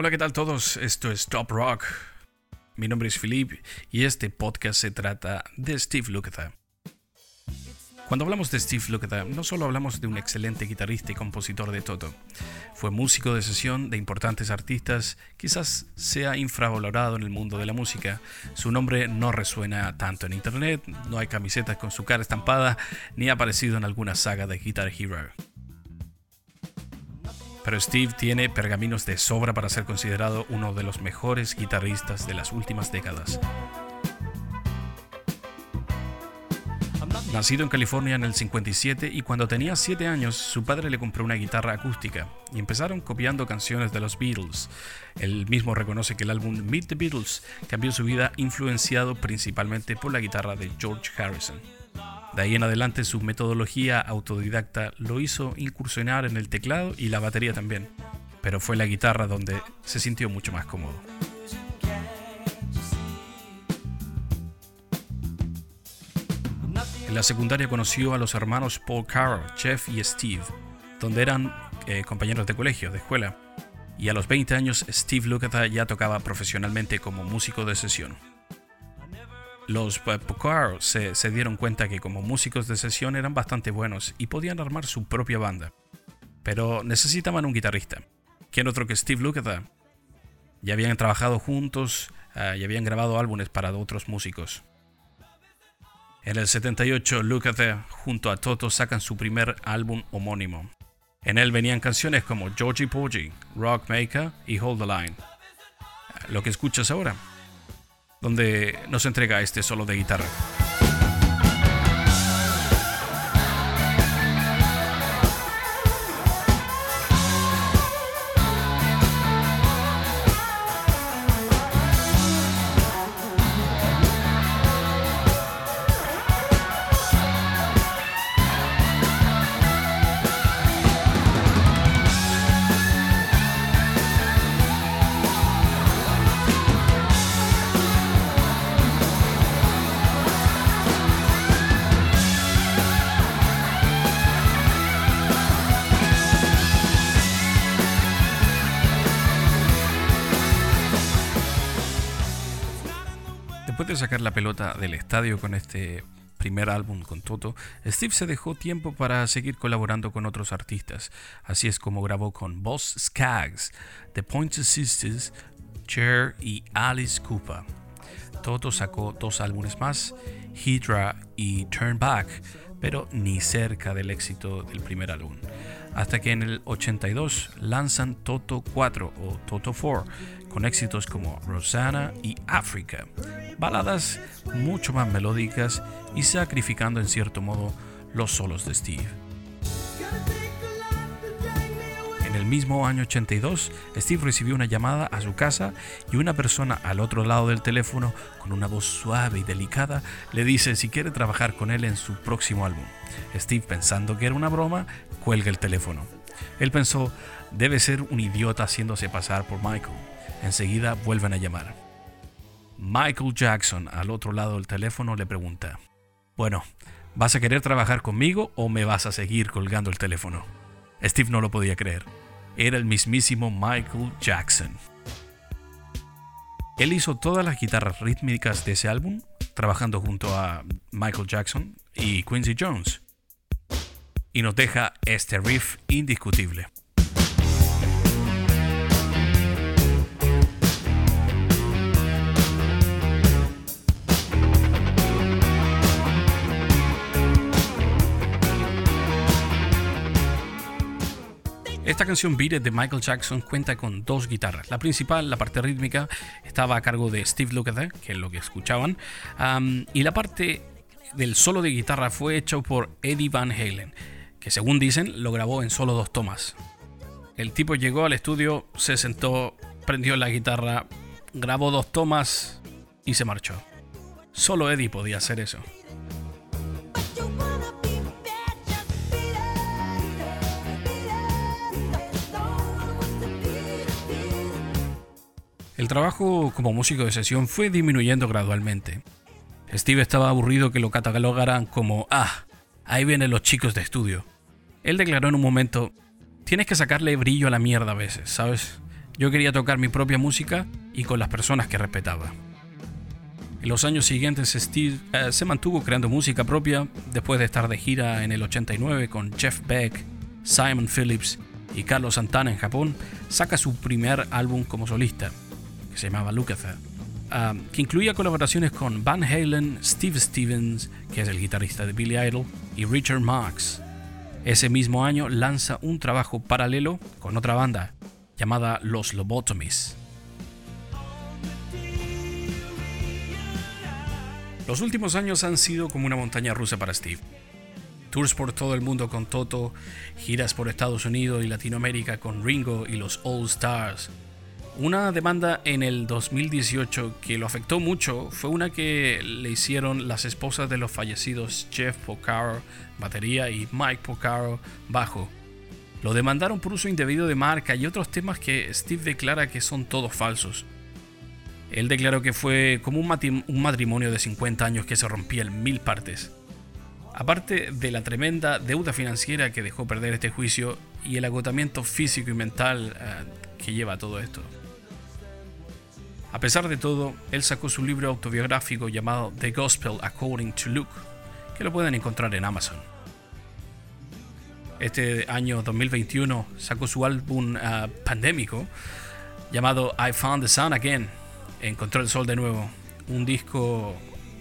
Hola, ¿qué tal todos? Esto es Top Rock. Mi nombre es Philip y este podcast se trata de Steve Lukather. Cuando hablamos de Steve Lukather, no solo hablamos de un excelente guitarrista y compositor de Toto. Fue músico de sesión de importantes artistas, quizás sea infravalorado en el mundo de la música. Su nombre no resuena tanto en internet, no hay camisetas con su cara estampada, ni ha aparecido en alguna saga de Guitar Hero. Pero Steve tiene pergaminos de sobra para ser considerado uno de los mejores guitarristas de las últimas décadas. Nacido en California en el 57 y cuando tenía 7 años, su padre le compró una guitarra acústica y empezaron copiando canciones de los Beatles. Él mismo reconoce que el álbum Meet the Beatles cambió su vida influenciado principalmente por la guitarra de George Harrison. De ahí en adelante su metodología autodidacta lo hizo incursionar en el teclado y la batería también, pero fue la guitarra donde se sintió mucho más cómodo. En la secundaria conoció a los hermanos Paul Carroll, Jeff y Steve, donde eran eh, compañeros de colegio, de escuela. Y a los 20 años Steve Lukather ya tocaba profesionalmente como músico de sesión. Los Carroll se, se dieron cuenta que como músicos de sesión eran bastante buenos y podían armar su propia banda. Pero necesitaban un guitarrista. ¿Quién otro que Steve Lukather? Ya habían trabajado juntos eh, y habían grabado álbumes para otros músicos. En el 78, Lukather junto a Toto sacan su primer álbum homónimo. En él venían canciones como Georgie Porgy, Rock Maker y Hold the Line. Lo que escuchas ahora, donde nos entrega este solo de guitarra. Después de sacar la pelota del estadio con este primer álbum con Toto, Steve se dejó tiempo para seguir colaborando con otros artistas. Así es como grabó con Boss Skaggs, The Pointer Sisters, Cher y Alice Cooper. Toto sacó dos álbumes más, Hydra y Turn Back, pero ni cerca del éxito del primer álbum. Hasta que en el 82 lanzan Toto 4 o Toto 4, con éxitos como Rosanna y Africa, baladas mucho más melódicas y sacrificando en cierto modo los solos de Steve. En el mismo año 82, Steve recibió una llamada a su casa y una persona al otro lado del teléfono, con una voz suave y delicada, le dice si quiere trabajar con él en su próximo álbum. Steve, pensando que era una broma, cuelga el teléfono. Él pensó, debe ser un idiota haciéndose pasar por Michael. Enseguida vuelven a llamar. Michael Jackson, al otro lado del teléfono, le pregunta, bueno, ¿vas a querer trabajar conmigo o me vas a seguir colgando el teléfono? Steve no lo podía creer. Era el mismísimo Michael Jackson. Él hizo todas las guitarras rítmicas de ese álbum, trabajando junto a Michael Jackson y Quincy Jones. Y nos deja este riff indiscutible. Esta canción Beat It de Michael Jackson cuenta con dos guitarras. La principal, la parte rítmica, estaba a cargo de Steve Lukather, que es lo que escuchaban, y la parte del solo de guitarra fue hecho por Eddie Van Halen, que según dicen lo grabó en solo dos tomas. El tipo llegó al estudio, se sentó, prendió la guitarra, grabó dos tomas y se marchó. Solo Eddie podía hacer eso. El trabajo como músico de sesión fue disminuyendo gradualmente. Steve estaba aburrido que lo catalogaran como, ah, ahí vienen los chicos de estudio. Él declaró en un momento, tienes que sacarle brillo a la mierda a veces, ¿sabes? Yo quería tocar mi propia música y con las personas que respetaba. En los años siguientes Steve eh, se mantuvo creando música propia después de estar de gira en el 89 con Jeff Beck, Simon Phillips y Carlos Santana en Japón, saca su primer álbum como solista, que se llamaba Lukather, que incluía colaboraciones con Van Halen, Steve Stevens, que es el guitarrista de Billy Idol, y Richard Marx. Ese mismo año lanza un trabajo paralelo con otra banda llamada Los Lobotomies. Los últimos años han sido como una montaña rusa para Steve. Tours por todo el mundo con Toto, giras por Estados Unidos y Latinoamérica con Ringo y los All Stars. Una demanda en el 2018 que lo afectó mucho fue una que le hicieron las esposas de los fallecidos Jeff Porcaro, batería, y Mike Porcaro, bajo. Lo demandaron por uso indebido de marca y otros temas que Steve declara que son todos falsos. Él declaró que fue como un matrimonio de 50 años que se rompía en mil partes. Aparte de la tremenda deuda financiera que dejó perder este juicio y el agotamiento físico y mental eh, que lleva todo esto. A pesar de todo, él sacó su libro autobiográfico llamado The Gospel According to Luke, que lo pueden encontrar en Amazon. Este año 2021 sacó su álbum eh, pandémico llamado I Found the Sun Again, Encontró el Sol de nuevo, un disco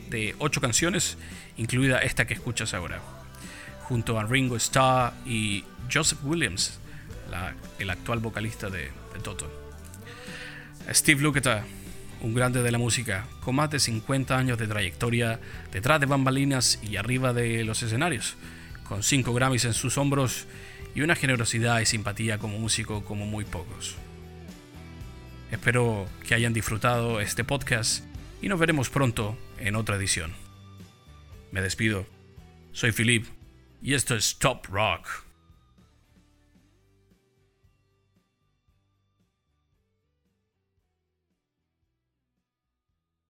de ocho canciones, incluida esta que escuchas ahora, junto a Ringo Starr y Joseph Williams, el actual vocalista de, Toto. Steve Lukather, un grande de la música, con más de 50 años de trayectoria detrás de bambalinas y arriba de los escenarios, con 5 Grammys en sus hombros y una generosidad y simpatía como músico como muy pocos. Espero que hayan disfrutado este podcast y nos veremos pronto en otra edición. Me despido. Soy Philip y esto es Top Rock.